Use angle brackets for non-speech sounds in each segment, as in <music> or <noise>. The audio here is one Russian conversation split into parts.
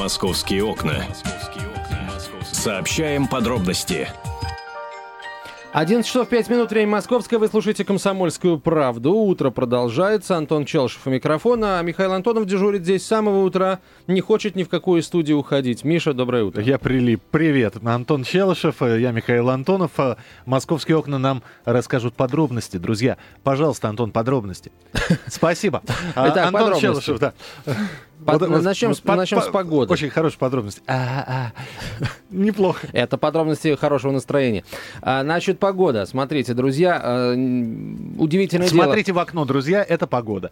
Московские окна. Сообщаем подробности. 11 часов 5 минут, время московское. Вы слушаете «Комсомольскую правду». Утро продолжается. Антон Челшев у микрофона. А Михаил Антонов дежурит здесь с самого утра. Не хочет ни в какую студию уходить. Миша, доброе утро. Я прилип. Привет. Антон Челшев, я Михаил Антонов. Московские окна нам расскажут подробности. Друзья, пожалуйста, Антон, подробности. <laughs> Спасибо. Итак, Антон Челшев, да. Под, вот, начнем, с, под, начнем с погоды. Очень хорошая подробность. А, а. <laughs> Неплохо. Это подробности хорошего настроения. А, значит, погода. Смотрите, друзья, а, удивительное Смотрите дело. в окно, друзья, это погода.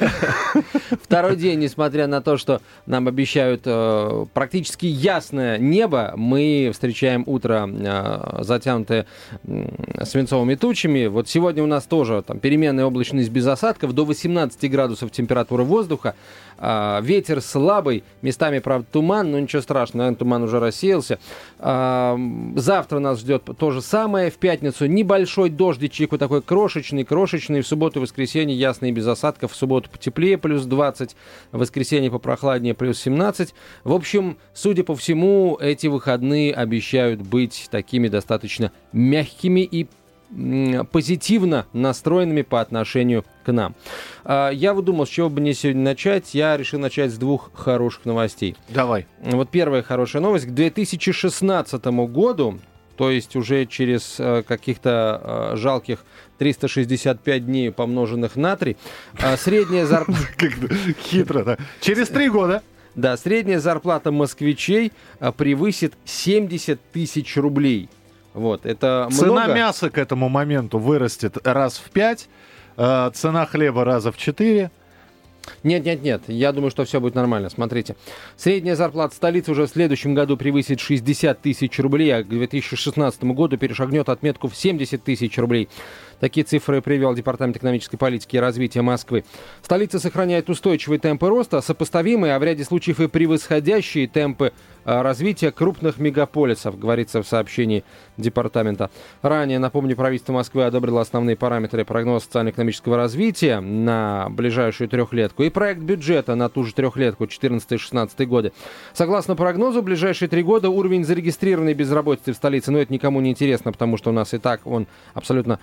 <laughs> Второй день, несмотря на то, что нам обещают э, практически ясное небо, мы встречаем утро э, затянутое э, свинцовыми тучами. Вот сегодня у нас тоже там переменная облачность без осадков, до 18 градусов температура воздуха. А, ветер слабый, местами, правда, туман, но ничего страшного, наверное, туман уже рассеялся. А, завтра нас ждет то же самое. В пятницу небольшой дождичек, вот такой крошечный, крошечный. В субботу и воскресенье ясный без осадков. В субботу потеплее, плюс 20. В воскресенье попрохладнее, плюс 17. В общем, судя по всему, эти выходные обещают быть такими достаточно мягкими и позитивно настроенными по отношению к нам. А, я вот думал, с чего бы мне сегодня начать. Я решил начать с двух хороших новостей. Давай. Вот первая хорошая новость. К 2016 году, то есть уже через э, каких-то э, жалких 365 дней, помноженных на 3, э, средняя зарплата... <laughs> Хитро, да. Через три года. Да, средняя зарплата москвичей превысит 70 тысяч рублей. Вот, это Цена много. мяса к этому моменту вырастет раз в пять, э, цена хлеба раза в четыре. Нет, нет, нет. Я думаю, что все будет нормально. Смотрите. Средняя зарплата столицы уже в следующем году превысит 60 тысяч рублей, а к 2016 году перешагнет отметку в 70 тысяч рублей. Такие цифры привел Департамент экономической политики и развития Москвы. Столица сохраняет устойчивые темпы роста, сопоставимые, а в ряде случаев и превосходящие темпы а, развития крупных мегаполисов, говорится в сообщении департамента. Ранее, напомню, правительство Москвы одобрило основные параметры прогноза социально-экономического развития на ближайшую трехлетку и проект бюджета на ту же трехлетку 14-16 годы. Согласно прогнозу, в ближайшие три года уровень зарегистрированной безработицы в столице, но ну, это никому не интересно, потому что у нас и так он абсолютно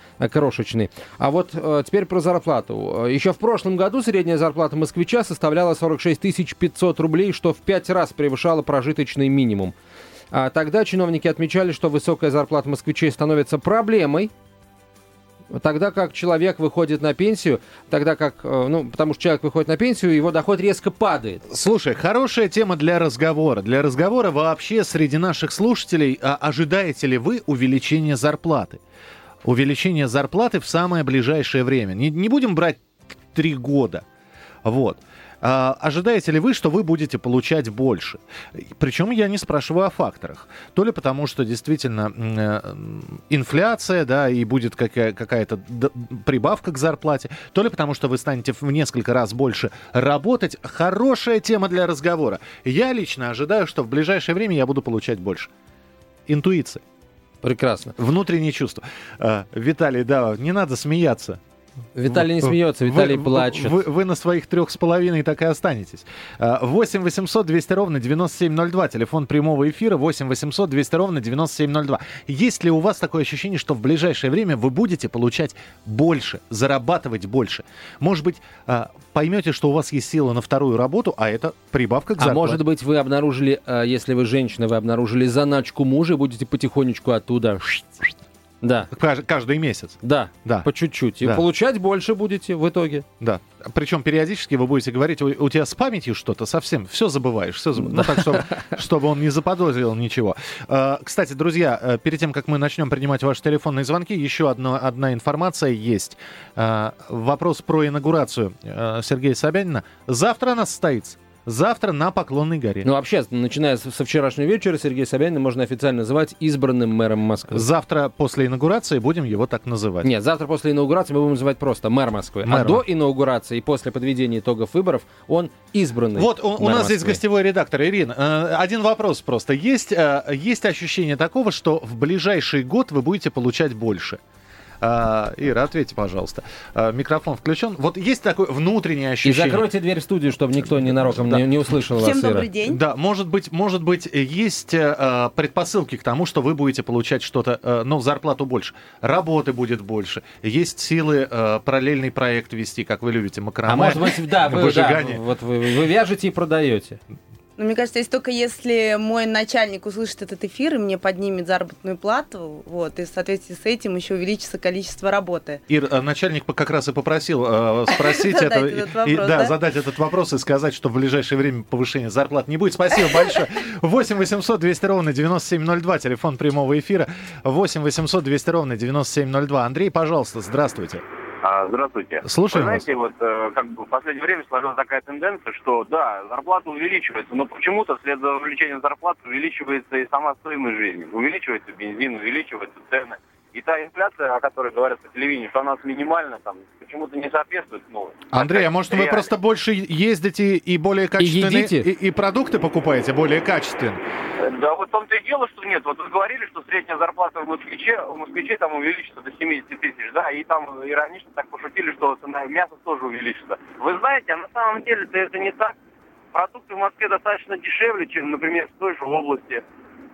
крошечный. А вот э, теперь про зарплату. Еще в прошлом году средняя зарплата москвича составляла 46 500 рублей, что в пять раз превышало прожиточный минимум. А тогда чиновники отмечали, что высокая зарплата москвичей становится проблемой, Тогда как человек выходит на пенсию, тогда как, э, ну, потому что человек выходит на пенсию, его доход резко падает. Слушай, хорошая тема для разговора. Для разговора вообще среди наших слушателей, а ожидаете ли вы увеличения зарплаты? Увеличение зарплаты в самое ближайшее время. Не, не будем брать три года. Вот. А, ожидаете ли вы, что вы будете получать больше? Причем я не спрашиваю о факторах. То ли потому, что действительно э, инфляция, да, и будет какая- какая-то прибавка к зарплате, то ли потому, что вы станете в несколько раз больше работать. Хорошая тема для разговора. Я лично ожидаю, что в ближайшее время я буду получать больше. Интуиция. Прекрасно. Внутренние чувства. А, Виталий, да, не надо смеяться. Виталий не смеется, Виталий вы, плачет. Вы, вы на своих трех с половиной так и останетесь. 8 800 200 ровно 9702, телефон прямого эфира 8 800 200 ровно 9702. Есть ли у вас такое ощущение, что в ближайшее время вы будете получать больше, зарабатывать больше? Может быть, а, поймете, что у вас есть сила на вторую работу, а это прибавка к зарплате. А может быть, вы обнаружили, а, если вы женщина, вы обнаружили заначку мужа и будете потихонечку оттуда да. Каждый месяц. Да. Да. По чуть-чуть. И да. получать больше будете в итоге. Да. Причем периодически вы будете говорить, у, у тебя с памятью что-то совсем, все забываешь, все забываешь. Ну, так, чтобы, чтобы он не заподозрил ничего. А, кстати, друзья, э, перед тем, как мы начнем принимать ваши телефонные звонки, еще одна, одна информация есть. А, вопрос про инаугурацию э, Сергея Собянина. Завтра она состоится. Завтра на Поклонной горе. Ну, вообще, начиная со вчерашнего вечера, Сергея Собянина можно официально называть избранным мэром Москвы. Завтра после инаугурации будем его так называть. Нет, завтра после инаугурации мы будем называть просто мэр Москвы. Мэр. А до инаугурации и после подведения итогов выборов он избранный. Вот у, у нас Москвы. здесь гостевой редактор Ирина. Э, один вопрос просто. Есть, э, есть ощущение такого, что в ближайший год вы будете получать больше? А, Ира, ответьте, пожалуйста. А, микрофон включен. Вот есть такое внутреннее И ощущение. закройте дверь в студию, чтобы никто ненароком не, не услышал вас, Всем Ира. добрый день. Да, может быть, может быть, есть э, предпосылки к тому, что вы будете получать что-то, э, ну, зарплату больше, работы будет больше, есть силы э, параллельный проект вести, как вы любите, макраме, А может быть, да, вы, да, вот вы, вы вяжете и продаете. Но мне кажется, если только если мой начальник услышит этот эфир и мне поднимет заработную плату, вот, и в соответствии с этим еще увеличится количество работы. Ир, э, начальник как раз и попросил э, <laughs> спросить это, и- да? задать этот вопрос и сказать, что в ближайшее время повышения зарплат не будет. Спасибо большое. 8 800 200 ровно 9702, телефон прямого эфира. 8 800 200 ровно 9702. Андрей, пожалуйста, здравствуйте. А, Здравствуйте. Слушаем Вы знаете, вот э, как бы в последнее время сложилась такая тенденция, что да, зарплата увеличивается, но почему-то вслед за увеличением зарплаты увеличивается и сама стоимость жизни. Увеличивается бензин, увеличиваются цены. И та инфляция, о которой говорят по телевидению, что она минимальна, там, почему-то не соответствует. Ну, Андрей, а может вы реально. просто больше ездите и более качественные... едите? И, и продукты покупаете более качественные? Да, вот в том-то и дело, что нет. Вот вы говорили, что средняя зарплата в москвиче, в москвиче там увеличится до 70 тысяч, да, и там иронично так пошутили, что цена мяса тоже увеличится. Вы знаете, а на самом деле это не так. Продукты в Москве достаточно дешевле, чем, например, в той же области,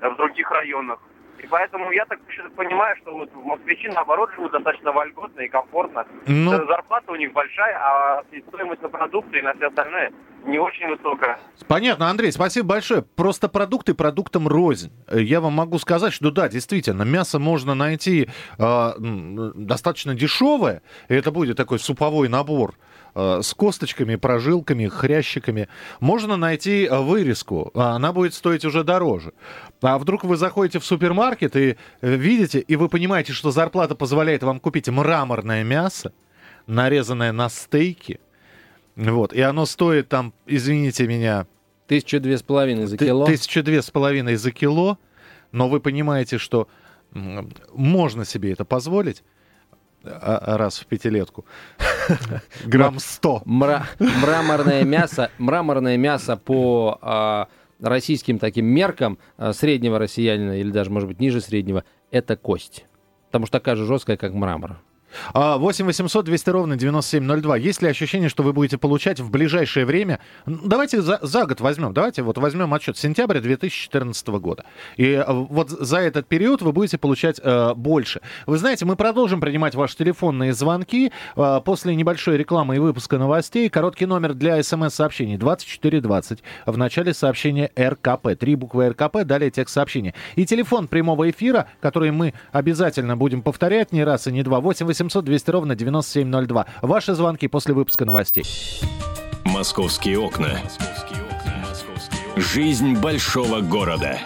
в других районах. И поэтому я так понимаю, что вот москвичи, наоборот, живут достаточно вольготно и комфортно. Ну, Э, Зарплата у них большая, а стоимость на продукты и на все остальное не очень высокая. Понятно, Андрей, спасибо большое. Просто продукты продуктам рознь. Э, Я вам могу сказать, что да, действительно, мясо можно найти э, достаточно дешевое, и это будет такой суповой набор с косточками, прожилками, хрящиками. Можно найти э, вырезку, а она будет стоить уже дороже. А вдруг вы заходите в супермаркет и э, видите, и вы понимаете, что зарплата позволяет вам купить мраморное мясо, нарезанное на стейки, вот, и оно стоит там, извините меня, Тысяча две с половиной за кило. Тысячу две с половиной за кило, но вы понимаете, что можно себе это позволить раз в пятилетку. <laughs> Грамм сто. Мра- мраморное мясо, мраморное мясо по а, российским таким меркам а, среднего россиянина или даже, может быть, ниже среднего, это кость. Потому что такая же жесткая, как мрамор. А, 8 800 200 ровно 9702. Есть ли ощущение, что вы будете получать в ближайшее время? Давайте за, за год возьмем. Давайте вот возьмем отчет сентября 2014 года. И э, вот за этот период вы будете получать э, больше. Вы знаете, мы продолжим принимать ваши телефонные звонки э, после небольшой рекламы и выпуска новостей. Короткий номер для смс-сообщений 2420. В начале сообщения РКП. Три буквы РКП, далее текст сообщения. И телефон прямого эфира, который мы обязательно будем повторять не раз и не два. 8 800 200 ровно 9702. Ваши звонки после выпуска новостей. Московские окна. Жизнь большого города.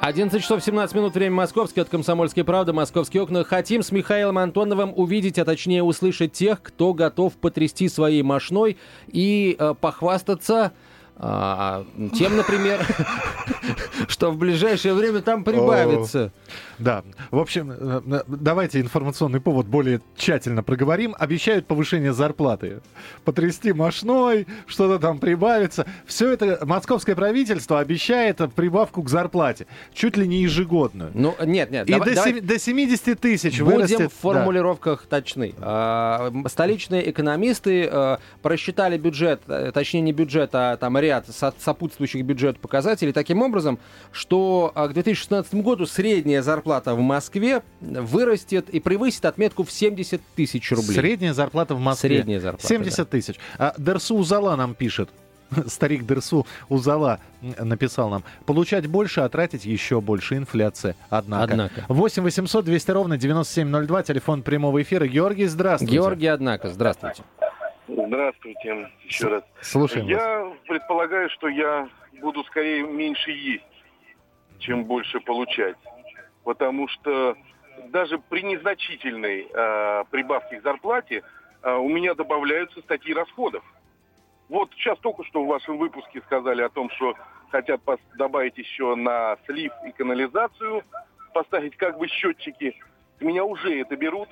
11 часов 17 минут, время московское, от «Комсомольской правды», «Московские окна». Хотим с Михаилом Антоновым увидеть, а точнее услышать тех, кто готов потрясти своей мошной и э, похвастаться тем, например, <laughs> что в ближайшее время там прибавится. Да, в общем, э, э, давайте информационный повод более тщательно проговорим. Обещают повышение зарплаты. Потрясти мошной, что-то там прибавится. Все это московское правительство обещает прибавку к зарплате. Чуть ли не ежегодную. Ну, нет, нет. И давай- до, давай- до 70 тысяч Будем вырастет. в формулировках точны. А, Столичные экономисты э, просчитали бюджет, точнее не бюджет, а там ряд со- сопутствующих бюджет показателей таким образом, что а, к 2016 году средняя зарплата в Москве вырастет и превысит отметку в 70 тысяч да. рублей. Средняя зарплата в Москве. Средняя зарплата, 70 тысяч. А Дерсу Узала нам пишет. <laughs> Старик Дерсу Узала написал нам. Получать больше, а тратить еще больше. Инфляция. Однако. Однако. 8 800 200 ровно 9702. Телефон прямого эфира. Георгий, здравствуйте. Георгий, однако, здравствуйте. Здравствуйте еще раз. Слушаем вас. Я предполагаю, что я буду скорее меньше есть, чем больше получать. Потому что даже при незначительной э, прибавке к зарплате э, у меня добавляются статьи расходов. Вот сейчас только что в вашем выпуске сказали о том, что хотят добавить еще на слив и канализацию, поставить как бы счетчики. С меня уже это берут.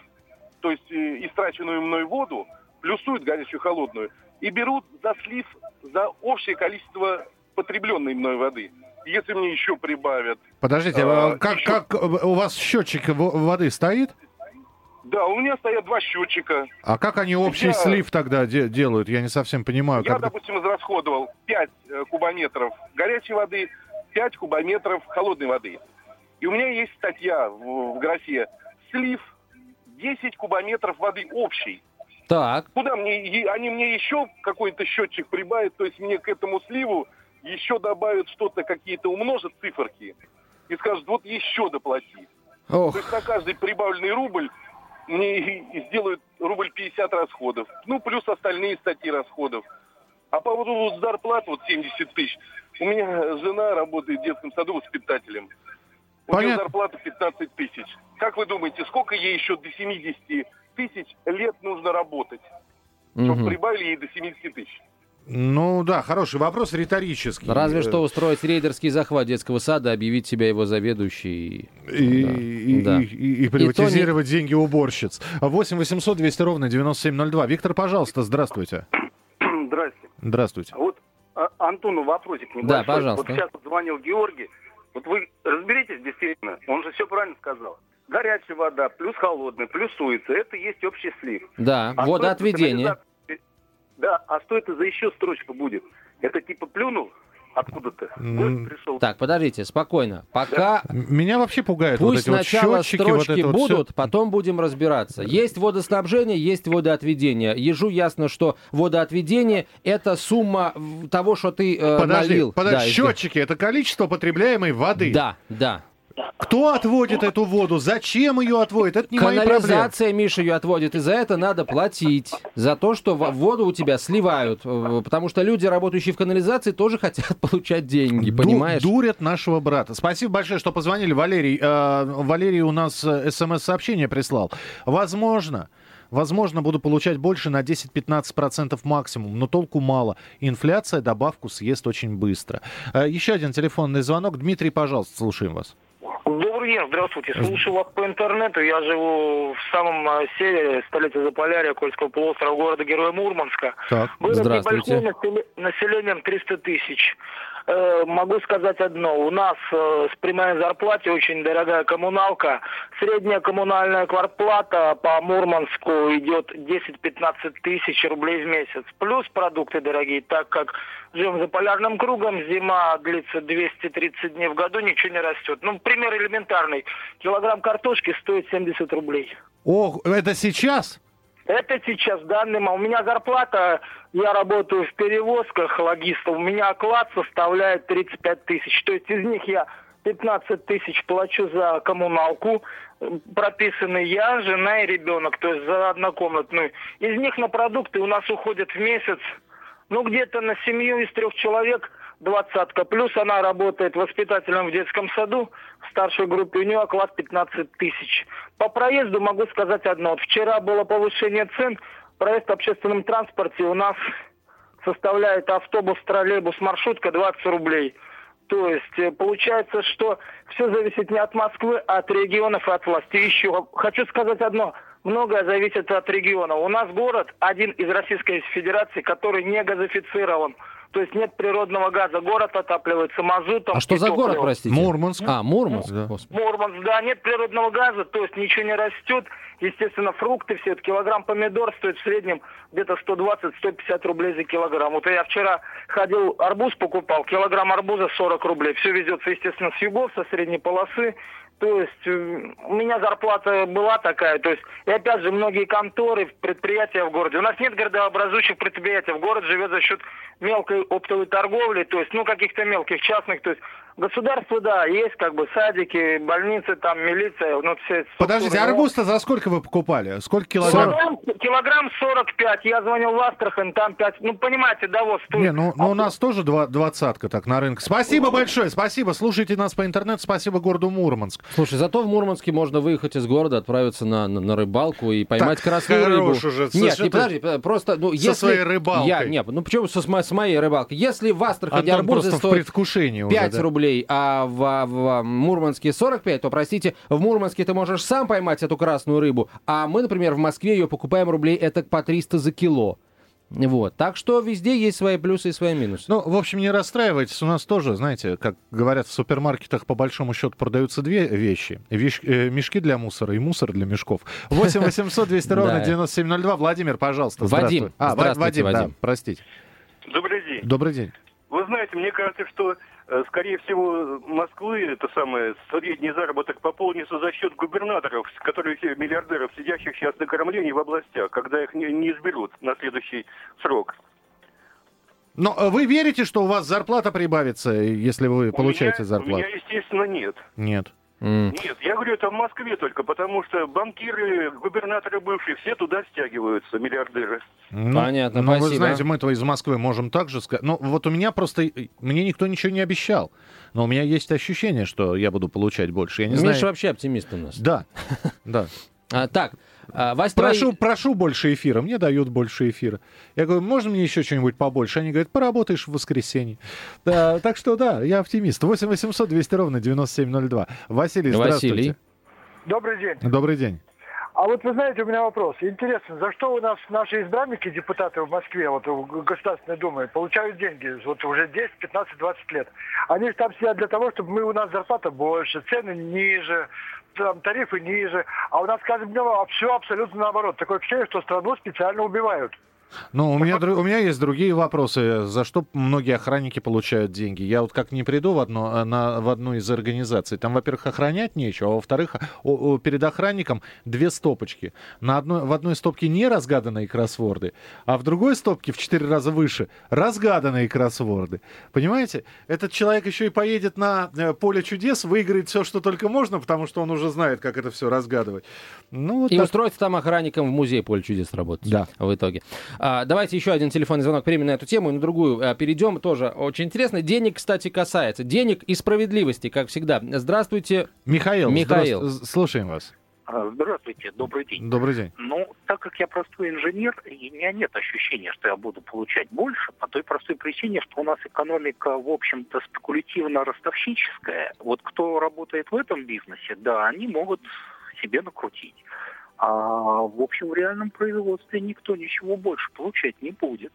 То есть э, истраченную мной воду плюсуют горячую холодную и берут за слив за общее количество потребленной мной воды. Если мне еще прибавят, Подождите, А, а как, еще- как э, у вас счетчик во- воды стоит? Да, у меня стоят два счетчика. А как они общий Я- слив тогда де- делают? Я не совсем понимаю. Я, как- допустим, израсходовал 5 кубометров горячей воды, 5 кубометров холодной воды. И у меня есть статья в, в графе «Слив 10 кубометров воды общий». Так, Куда мне, они мне еще какой-то счетчик прибавят, то есть мне к этому сливу еще добавят что-то, какие-то умножат циферки и скажут, вот еще доплати. ох, То есть на каждый прибавленный рубль мне сделают рубль 50 расходов. Ну, плюс остальные статьи расходов. А по поводу зарплат, вот 70 тысяч, у меня жена работает в детском саду воспитателем. У нее Понятно. зарплата 15 тысяч. Как вы думаете, сколько ей еще до 70 тысяч лет нужно работать? Чтобы мгм. прибавили ей до 70 тысяч. Ну да, хороший вопрос, риторический. Разве Э, что устроить рейдерский захват детского сада, объявить себя его заведующей. И, Да. и- Да. и- и- и приватизировать деньги уборщиц. 8 800 200 ровно 9702. Виктор, пожалуйста, здравствуйте. <clears throat> Здрасте. Здравствуйте. Вот а, Антону вопросик небольшой. Да, пожалуйста. Вот сейчас звонил Георгий. Вот вы разберитесь действительно, он же все правильно сказал. Горячая вода, плюс холодная, плюсуется. Это и есть общий слив. Да, А водоотведение. это? Да, а что это за еще строчка будет? Это типа плюнул откуда-то? Гость пришел. Так, подождите, спокойно. Пока Меня вообще пугает вот Пусть эти вот сначала счетчики, вот строчки это вот будут, потом будем разбираться. Есть водоснабжение, есть водоотведение. Ежу ясно, что водоотведение – это сумма того, что ты э, Подожди, налил. подожди, Да, счетчики это количество потребляемой воды. Да, да. Кто отводит эту воду? Зачем ее отводит? Это не мои проблемы. Канализация, Миша, ее отводит, и за это надо платить. За то, что во- воду у тебя сливают. Потому что люди, работающие в канализации, тоже хотят <laughs> получать деньги, Ду- понимаешь? Дурят нашего брата. Спасибо большое, что позвонили. Валерий, э, Валерий у нас э, смс-сообщение прислал. Возможно, возможно, буду получать больше на 10-15% максимум, но толку мало. Инфляция добавку съест очень быстро. Э, еще один телефонный звонок. Дмитрий, пожалуйста, слушаем вас. День, здравствуйте. Слушаю вас по интернету. Я живу в самом э, севере, столице Заполярья, Кольского полуострова, города Героя Мурманска. Так. Город Здравствуйте. небольшой, насел- населением 300 тысяч. Э, Могу сказать одно. У нас э, с прямой зарплате очень дорогая коммуналка. Средняя коммунальная квартплата по Мурманску идет 10-15 тысяч рублей в месяц. Плюс продукты дорогие, так как живем за полярным кругом, зима длится 230 дней в году, ничего не растет. Ну, пример элементарный. Килограмм картошки стоит 70 рублей. Ох, это сейчас? Это сейчас данный момент. У меня зарплата, я работаю в перевозках логистов, у меня оклад составляет 35 тысяч. То есть из них я 15 тысяч плачу за коммуналку, прописаны я, жена и ребенок, то есть за однокомнатную. Из них на продукты у нас уходит в месяц, ну где-то на семью из трех человек двадцатка. Плюс она работает воспитателем в детском саду, в старшей группе, у нее оклад 15 тысяч. По проезду могу сказать одно. Вот вчера было повышение цен, проезд в общественном транспорте у нас составляет автобус, троллейбус, маршрутка 20 рублей. То есть э, получается, что все зависит не от Москвы, а от регионов и от власти. Еще хочу сказать одно. Многое зависит от региона. У нас город один из Российской Федерации, который не газифицирован. То есть нет природного газа. Город отапливается мазутом. А что за город, простите? Мурманск. А, Мурманск. Да. Мурманск, да, нет природного газа, то есть ничего не растет. Естественно, фрукты все, это килограмм помидор стоит в среднем где-то 120-150 рублей за килограмм. Вот я вчера ходил, арбуз покупал, килограмм арбуза 40 рублей. Все везется, естественно, с югов, со средней полосы. То есть э, у меня зарплата была такая. То есть, и опять же, многие конторы, предприятия в городе. У нас нет городообразующих предприятий. В город живет за счет мелкой оптовой торговли, то есть, ну, каких-то мелких частных. То есть, государство, да, есть как бы садики, больницы, там, милиция, ну, все Подождите, структуры. арбуз-то за сколько вы покупали? Сколько килограмм? Килограмм, килограмм 45. Я звонил в Астрахань, там 5. Ну, понимаете, да, вот стоит. Не, ну, ну у нас тоже два- двадцатка так на рынке. Спасибо большое, спасибо. Слушайте нас по интернету, спасибо городу Мурманск. Слушай, зато в Мурманске можно выехать из города, отправиться на, на, на рыбалку и поймать Так, красную рыбу. уже. Нет, Слушай, не подожди, просто, ну, если... своей рыбалкой. Я, нет, ну почему со, с мо- с моей рыбалкой? Если в Астрахани арбузы просто в стоят предвкушении уже, 5 да. рублей, а в, в Мурманске 45, то, простите, в Мурманске ты можешь сам поймать эту красную рыбу, а мы, например, в Москве ее покупаем рублей это по 300 за кило. Вот. Так что везде есть свои плюсы и свои минусы. Ну, в общем, не расстраивайтесь. У нас тоже, знаете, как говорят в супермаркетах, по большому счету продаются две вещи. Вещ- э, мешки для мусора и мусор для мешков. 8 800 200 ровно Да. 9702. Владимир, пожалуйста, Вадим. А, Вадим, да, Вадим. простите. Добрый день. Добрый день. Вы знаете, мне кажется, что, э, скорее всего, Москвы, это самое, средний заработок пополнится за счет губернаторов, которые все миллиардеров, сидящих сейчас на кормлении в областях, когда их не, не изберут на следующий срок. Но э, вы верите, что у вас зарплата прибавится, если вы У получаете меня- У зарплату? меня, естественно, нет. Нет. Нет, я говорю, это в Москве только, потому что банкиры, губернаторы бывшие, все туда стягиваются, миллиардеры. Ну, Понятно, ну, вы спасибо. знаете, мы-то из Москвы можем также сказать. Ну, вот у меня просто... э, Мне никто ничего не обещал. Но у меня есть ощущение, что я буду получать больше. Я не Миша знаю... вообще оптимист у нас. Да, да. <laughs> А, так, а, Вась, Прошу, твои- прошу больше эфира. Мне дают больше эфира. Я говорю, можно мне еще что-нибудь побольше? Они говорят, поработаешь в воскресенье. Да, так что да, я оптимист. 8 800 200 ровно 9702. Василий, здравствуйте. Василий. Добрый день. Добрый день. А вот вы знаете, у меня вопрос. Интересно, за что у нас наши избранники, депутаты в Москве, вот в Государственной Думе, получают деньги вот уже 10, 15, 20 лет? Они там сидят для того, чтобы мы, у нас зарплата больше, цены ниже, там, тарифы ниже, а у нас каждым днем все абсолютно наоборот. Такое впечатление, что страну специально убивают. Ну, у меня, у меня есть другие вопросы. За что многие охранники получают деньги? Я вот как не приду в, одно, э, на, в одну из организаций. Там, во-первых, охранять нечего, а во-вторых, перед охранником две стопочки. На одной, в одной стопке не разгаданные кроссворды, а в другой стопке в четыре раза выше разгаданные кроссворды. Понимаете? Этот человек еще и поедет на э, поле чудес, выиграет все, что только можно, потому что он уже знает, как это все разгадывать. Ну, вот И так. устроиться там охранником в музей поле чудес работать. Да. В итоге. А, давайте еще один телефонный звонок примем на эту тему и на другую а, перейдем. Тоже очень интересно. Денег, кстати, касается. Денег и справедливости, как всегда. Здравствуйте. Михаил, Михаил. здравствуй- слушаем вас. А, Здравствуйте, добрый день. Добрый день. Ну, так как я простой инженер, и у меня нет ощущения, что я буду получать больше, по той простой причине, что у нас экономика, в общем-то, спекулятивно-ростовщическая. Вот кто работает в этом бизнесе, да, они могут себе накрутить. А в общем, в реальном производстве никто ничего больше получать не будет.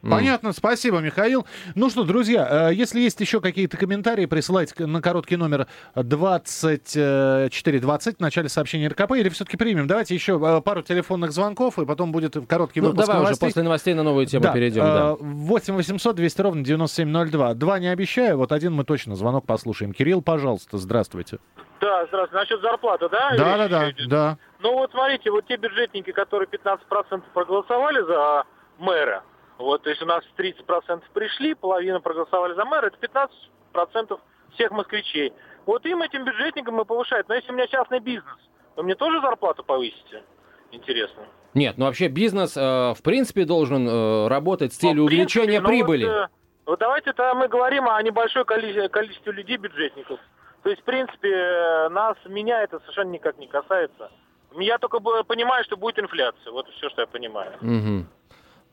Понятно, спасибо, Михаил. Ну что, друзья, э, если есть еще какие-то комментарии, присылайте на короткий номер 2420 в начале сообщения РКП, или все-таки примем. Давайте еще э, пару телефонных звонков, и потом будет короткий Ну, выпуск давай уже после новостей на новую тему перейдем. да. 8 800 200 ровно 9702. Два не обещаю, вот один мы точно звонок послушаем. Кирилл, пожалуйста, здравствуйте. Да, здравствуйте. Насчет зарплаты, да? Да, Или да, да, да. Ну вот смотрите, вот те бюджетники, которые 15% проголосовали за мэра, вот, то есть у нас 30% пришли, половина проголосовали за мэра, это 15% всех москвичей. Вот им, этим бюджетникам мы повышают. Но если у меня частный бизнес, вы мне тоже зарплату повысите? Интересно. Нет, ну вообще бизнес, э, в принципе, должен э, работать с целью Ну, в принципе, увеличения ну, прибыли. Вот, э, вот давайте то мы говорим о небольшой коли- количестве людей, бюджетников. То есть, в принципе, э, нас, меня это совершенно никак не касается. Я только понимаю, что будет инфляция. Вот все, что я понимаю. Мгм.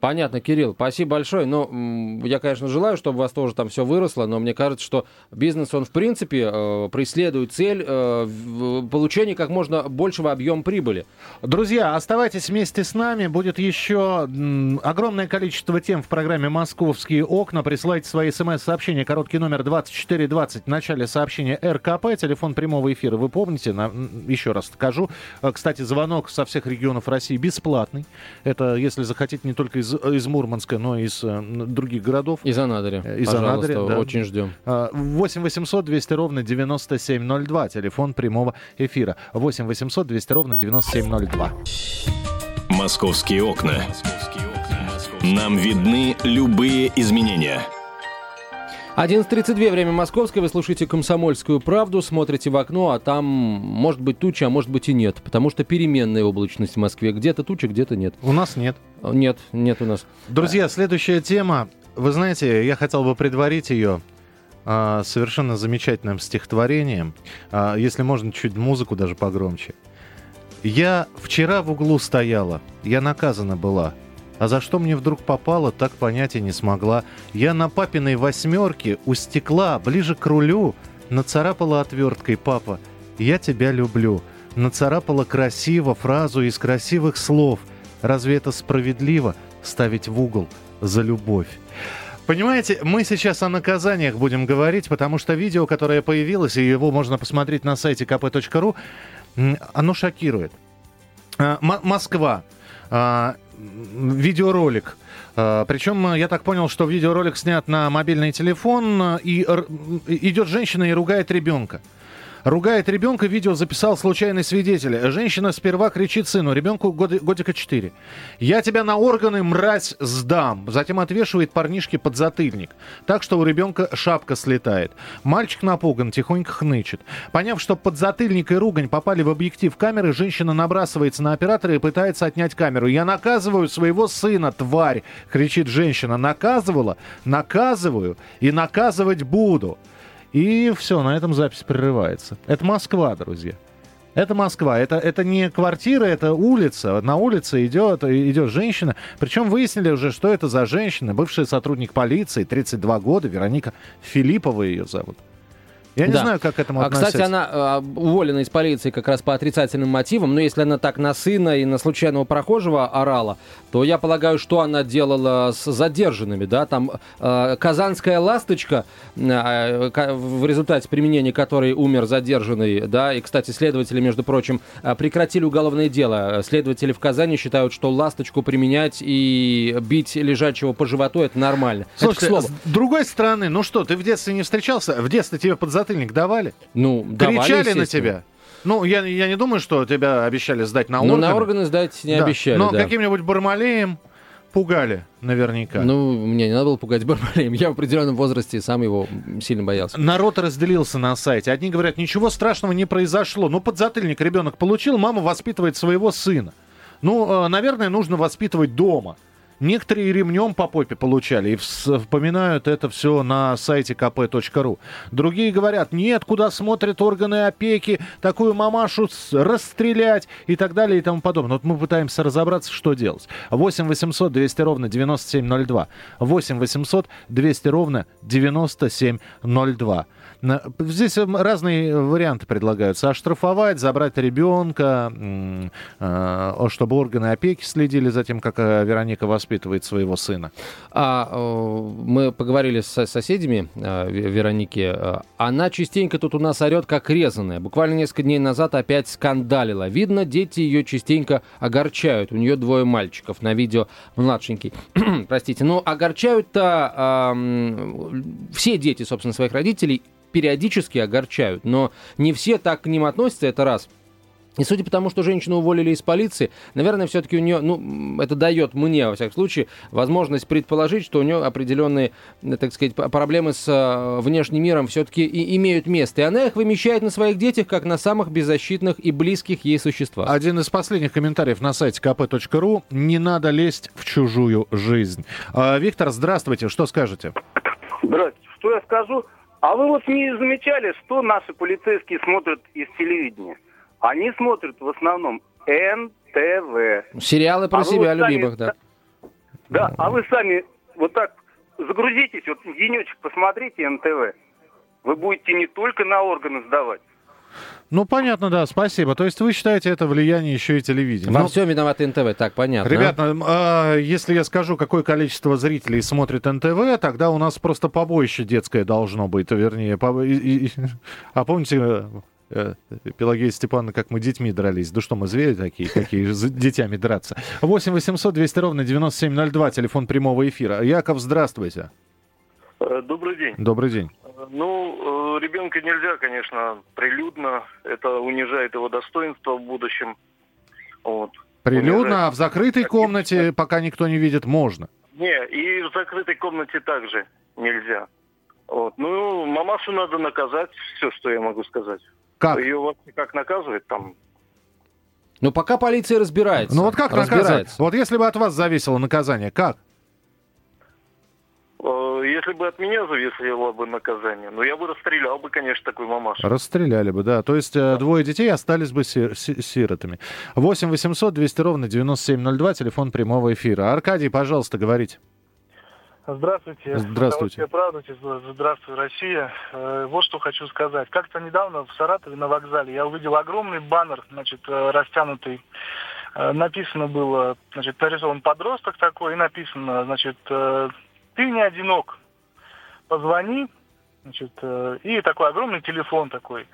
Понятно, Кирилл, спасибо большое. Ну, я, конечно, желаю, чтобы у вас тоже там все выросло, но мне кажется, что бизнес, он, в принципе, э, преследует цель э, получения как можно большего объема прибыли. Друзья, оставайтесь вместе с нами. Будет еще огромное количество тем в программе «Московские окна». Присылайте свои смс-сообщения. Короткий номер 2420 в начале сообщения РКП. Телефон прямого эфира. Вы помните? На- еще раз скажу. Э, Кстати, звонок со всех регионов России бесплатный. Это, если захотите, не только из, из Мурманска, но из э, других городов. Из Анадыря. Э, Из Анадыря, да. очень ждем. А, 8 800 200 ровно 9702. Телефон прямого эфира. 8 800 200 ровно 9702. «Московские окна». Нам видны любые изменения. 11.32, время московское, вы слушаете «Комсомольскую правду», смотрите в окно, а там может быть туча, а может быть и нет, потому что переменная облачность в Москве. Где-то туча, где-то нет. У нас нет. Нет, нет у нас. Друзья, следующая тема. Вы знаете, я хотел бы предварить ее а, совершенно замечательным стихотворением. А, если можно, чуть музыку даже погромче. Я вчера в углу стояла, я наказана была. А за что мне вдруг попало, так понять и не смогла. Я на папиной восьмерке у стекла, ближе к рулю, нацарапала отверткой, папа, я тебя люблю. Нацарапала красиво фразу из красивых слов. Разве это справедливо ставить в угол за любовь? Понимаете, мы сейчас о наказаниях будем говорить, потому что видео, которое появилось, и его можно посмотреть на сайте kp.ru, оно шокирует. А, Москва. А, видеоролик. А, Причем, я так понял, что видеоролик снят на мобильный телефон, и идет женщина и ругает ребенка. Ругает ребенка, видео записал случайный свидетель. Женщина сперва кричит сыну, ребенку год, годика 4. «Я тебя на органы, мразь, сдам!» Затем отвешивает парнишке подзатыльник. Так что у ребенка шапка слетает. Мальчик напуган, тихонько хнычет. Поняв, что подзатыльник и ругань попали в объектив камеры, женщина набрасывается на оператора и пытается отнять камеру. «Я наказываю своего сына, тварь!» — кричит женщина. «Наказывала? Наказываю и наказывать буду!» И все, на этом запись прерывается. Это Москва, друзья. Это Москва, это, это не квартира, это улица. На улице идет, идет женщина. Причем выяснили уже, что это за женщина. Бывший сотрудник полиции, 32 года, Вероника Филиппова ее зовут. Я не да. знаю, как к этому относиться. Кстати, она э, уволена из полиции как раз по отрицательным мотивам, но если она так на сына и на случайного прохожего орала, то я полагаю, что она делала с задержанными, да, там э, казанская ласточка, э, в результате применения которой умер задержанный, да, и, кстати, следователи, между прочим, прекратили уголовное дело. Следователи в Казани считают, что ласточку применять и бить лежачего по животу это нормально. Слушай, это с другой стороны, ну что, ты в детстве не встречался? В детстве тебе под подзатыльник давали? Ну, Кричали давали, на тебя? Ну, я, я не думаю, что тебя обещали сдать на органы. Ну, на органы сдать не да. обещали, Но да. каким-нибудь Бармалеем пугали наверняка. Ну, мне не надо было пугать Бармалеем. Я в определенном возрасте сам его сильно боялся. Народ разделился на сайте. Одни говорят, ничего страшного не произошло. Ну, подзатыльник ребенок получил, мама воспитывает своего сына. Ну, э, наверное, нужно воспитывать дома. Некоторые ремнем по попе получали и вспоминают это все на сайте kp.ru. Другие говорят, нет, куда смотрят органы опеки, такую мамашу расстрелять и так далее и тому подобное. Вот мы пытаемся разобраться, что делать. 8 800 200 ровно 9702. 8 800 200 ровно 9702. Здесь разные варианты предлагаются. Оштрафовать, забрать ребенка, э, чтобы органы опеки следили за тем, как э, Вероника воспитывает своего сына. А, э, мы поговорили с соседями Вероники. Она частенько тут у нас орет, как резаная. Буквально несколько дней назад опять скандалила. Видно, дети ее частенько огорчают. У нее двое мальчиков на видео младшенький. <clears throat> Простите. Но огорчают-то э, все дети, собственно, своих родителей периодически огорчают, но не все так к ним относятся, это раз. И судя по тому, что женщину уволили из полиции, наверное, все-таки у нее, ну, это дает мне, во всяком случае, возможность предположить, что у нее определенные, так сказать, проблемы с э, внешним миром все-таки и имеют место. И она их вымещает на своих детях, как на самых беззащитных и близких ей существах. Один из последних комментариев на сайте kp.ru. Не надо лезть в чужую жизнь. А, Виктор, здравствуйте. Что скажете? Здравствуйте. Что я скажу? А вы вот не замечали, что наши полицейские смотрят из телевидения? Они смотрят в основном НТВ. Сериалы про а себя вот любимых, да. Да, а вы сами вот так загрузитесь, вот денечек посмотрите НТВ. Вы будете не только на органы сдавать, ну, понятно, да, спасибо. То есть вы считаете это влияние еще и телевидения? Во ну, всем виноват НТВ, так, понятно. Ребята, а, если я скажу, какое количество зрителей смотрит НТВ, тогда у нас просто побоище детское должно быть, вернее. По... И, и... А помните, э, Пелагея Степановна, как мы детьми дрались. Да что мы, звери такие, какие с детьми драться. 8 800 200 ровно 9702, телефон прямого эфира. Яков, здравствуйте. Э, добрый день. Добрый день. Ну, э, ребенка нельзя, конечно, прилюдно. Это унижает его достоинство в будущем. Вот. Прилюдно, унижает. а в закрытой комнате, пока никто не видит, можно? Не, и в закрытой комнате также нельзя. Вот. Ну, мамашу надо наказать, все, что я могу сказать. Как? Ее вообще как наказывает там? Ну, пока полиция разбирается. Ну, вот как наказывать? Вот если бы от вас зависело наказание, как? Если бы от меня зависело бы наказание, ну я бы расстрелял бы, конечно, такой мамашу. Расстреляли бы, да. То есть э, да. двое детей остались бы сир- сиротами. 8 800 200 ровно 9702, телефон прямого эфира. Аркадий, пожалуйста, говорите. Здравствуйте. Здравствуйте. Здравствуйте, здравствуй, Россия. Э, вот что хочу сказать. Как-то недавно в Саратове на вокзале я увидел огромный баннер, значит, растянутый Э, Написано было, значит, нарисован подросток такой, и написано, значит, ты не одинок, позвони, значит, э, и такой огромный телефон такой.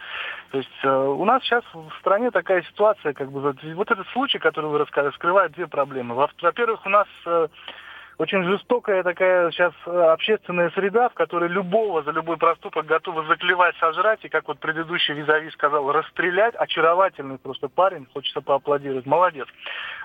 То есть э, у нас сейчас в стране такая ситуация, как бы, вот этот случай, который вы рассказали, скрывает две проблемы. Во- Во-первых, у нас э, очень жестокая такая сейчас э, общественная среда, в которой любого за любой проступок готовы заклевать, сожрать, и как вот предыдущий визави сказал, расстрелять. Очаровательный просто парень, хочется поаплодировать, молодец.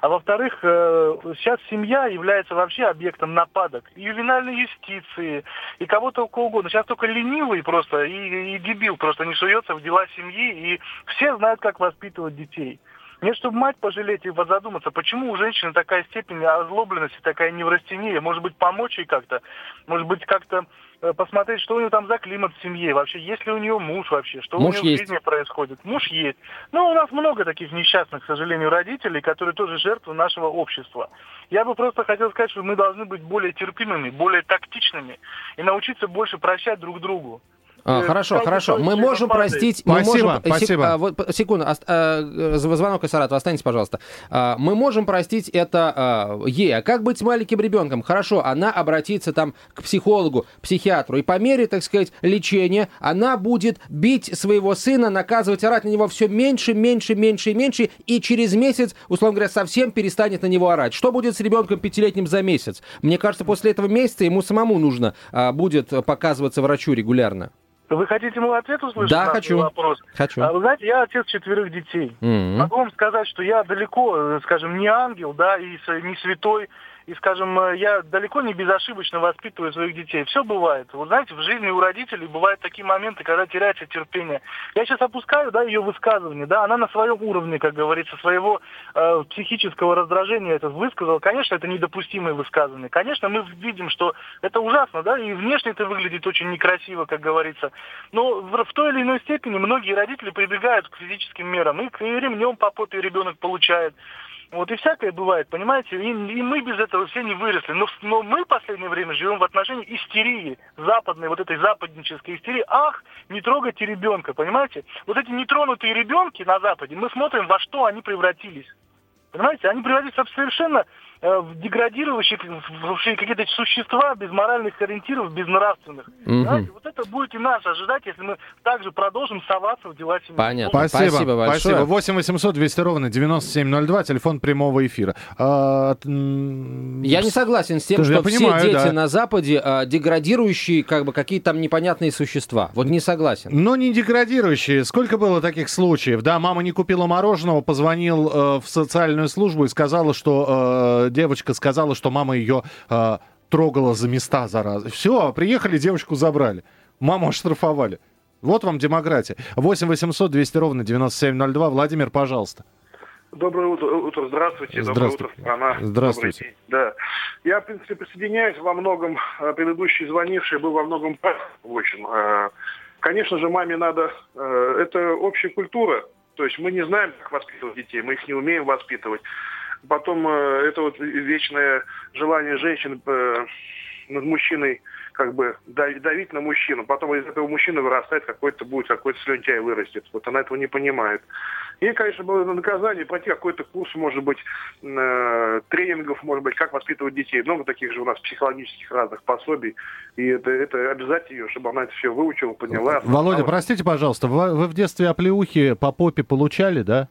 А во-вторых, э, сейчас семья является вообще объектом нападок. И ювенальной юстиции, и кого угодно. Сейчас только ленивый просто и, и дебил просто не суется в дела семьи, и все знают, как воспитывать детей. Мне, чтобы мать пожалеть и задуматься, почему у женщины такая степень озлобленности, такая неврастения, может быть, помочь ей как-то, может быть, как-то э, посмотреть, что у нее там за климат в семье, вообще, есть ли у нее муж вообще, что Муж у нее есть. в жизни происходит. Муж есть. Ну, у нас много таких несчастных, к сожалению, родителей, которые тоже жертвы нашего общества. Я бы просто хотел сказать, что мы должны быть более терпимыми, более тактичными и научиться больше прощать друг другу. А, Э, хорошо, хорошо. Мы можем падает. простить... мы Спасибо, можем- э, сек- спасибо. а, вот, секунду, а, э, звонок из Саратова, останьтесь, пожалуйста. А, Мы можем простить это а, ей. А как быть с маленьким ребенком? Хорошо, она обратится там к психологу, психиатру, и по мере, так сказать, лечения она будет бить своего сына, наказывать, орать на него все меньше, меньше, меньше и меньше, и через месяц, условно говоря, совсем перестанет на него орать. Что будет с ребенком пятилетним за месяц? Мне кажется, после этого месяца ему самому нужно а, будет показываться врачу регулярно. Вы хотите мой ответ услышать? Да, хочу. Вопрос? Хочу. А, вы знаете, я отец четверых детей. Мгм. Могу вам сказать, что я далеко, э, скажем, не ангел, да, и не святой, и, скажем, э, я далеко не безошибочно воспитываю своих детей. Все бывает. Вы знаете, в жизни у родителей бывают такие моменты, когда теряется терпение. Я сейчас опускаю, да, ее высказывание, да, она на своем уровне, как говорится, своего э, психического раздражения это высказала. Конечно, это недопустимые высказывания. Конечно, мы видим, что это ужасно, да, и внешне это выглядит очень некрасиво, как говорится. Но в, в той или иной степени многие родители прибегают к физическим мерам, и, и ремнем по попе ребенок получает. Вот и всякое бывает, понимаете, и, и мы без этого все не выросли. Но, но мы в последнее время живем в отношении истерии, западной, вот этой западнической истерии. Ах, не трогайте ребенка, понимаете? Вот эти нетронутые ребенки на Западе, мы смотрим, во что они превратились. Понимаете, они превратились в совершенно в деградирующие в- в какие-то существа без моральных ориентиров, безнравственных. Мгм. Знаете, вот это будет и нас ожидать, если мы также продолжим соваться в дела семьи. Понятно. Спасибо, Спасибо большое. Спасибо. 8 800 200 ровно 9702, телефон прямого эфира. А, Я не согласен с тем, что понимаю, все дети да. на Западе а, деградирующие, как бы какие-то там непонятные существа. Вот не согласен. Но не деградирующие. Сколько было таких случаев? Да, мама не купила мороженого, позвонил э, в социальную службу и сказала, что э, девочка сказала, что мама ее э, трогала за места заразы. Все, приехали, девочку забрали. Маму оштрафовали. Вот вам демократия. 8 800 200 ровно 9702. Владимир, пожалуйста. Доброе утро, утро. здравствуйте. Доброе Здравствуйте. утро, страна. Здравствуйте. День. Да. Я, в принципе, присоединяюсь во многом. э, Предыдущий звонивший был во многом прав. В общем, э, конечно же, маме надо... э, Это общая культура. То есть мы не знаем, как воспитывать детей, мы их не умеем воспитывать. Потом э, это вот вечное желание женщин э, над мужчиной как бы давить, на мужчину. Потом из этого мужчины вырастает какой-то будет, какой-то слюнтяй вырастет. Вот она этого не понимает. И, конечно, было на наказание пройти какой-то курс, может быть, э, тренингов, может быть, как воспитывать детей. Много таких же у нас психологических разных пособий. И это, это обязать ее, чтобы она это все выучила, поняла. Володя, простите, пожалуйста, вы, вы в детстве оплеухи по попе получали, да?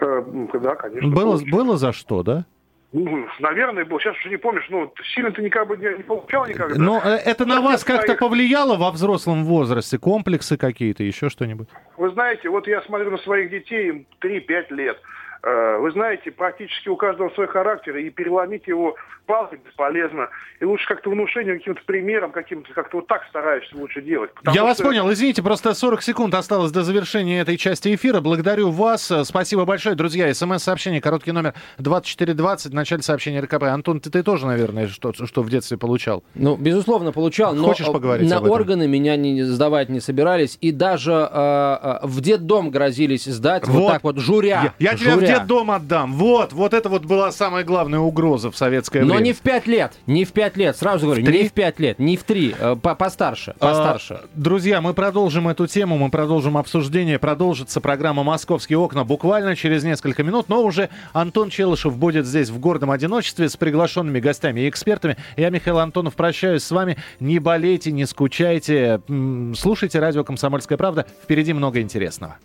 Да, конечно. Было, получил. было за что, да? Ну, наверное, был. Сейчас уже не помнишь. Ну, сильно ты никак бы не, не получал никогда. Но э, это на вас как-то своих. повлияло во взрослом возрасте? Комплексы какие-то, еще что-нибудь? Вы знаете, вот я смотрю на своих детей, им 3-5 лет. Э, Вы знаете, практически у каждого свой характер, и переломить его палкой бесполезно. И лучше как-то внушением, каким-то примером, каким-то, как-то вот так стараешься лучше делать. Я вас что- понял. Извините, просто 40 секунд осталось до завершения этой части эфира. Благодарю вас. Э, Спасибо большое, друзья. СМС-сообщение, короткий номер 2420, в начале сообщения РКП. Антон, ты, ты тоже, наверное, что, что в детстве получал? Ну, безусловно, получал, но Хочешь э, поговорить на об этом? органы меня не сдавать не собирались. И даже э, э, в детдом грозились сдать, вот, Вот. так вот, журя. Я, я в журя. детдом отдам. Вот, вот это вот была самая главная угроза в советское Но время. не в пять лет, не в пять лет, сразу говорю, не в пять лет, не в три, э, по- постарше, постарше. А, друзья, мы продолжим эту тему, мы продолжим обсуждение. Продолжится программа «Московские окна» буквально через несколько минут. Но уже Антон Челышев будет здесь в гордом одиночестве с приглашенными гостями и экспертами. Я, Михаил Антонов, прощаюсь с вами. Не болейте, не скучайте. Слушайте радио «Комсомольская правда». Впереди много интересного.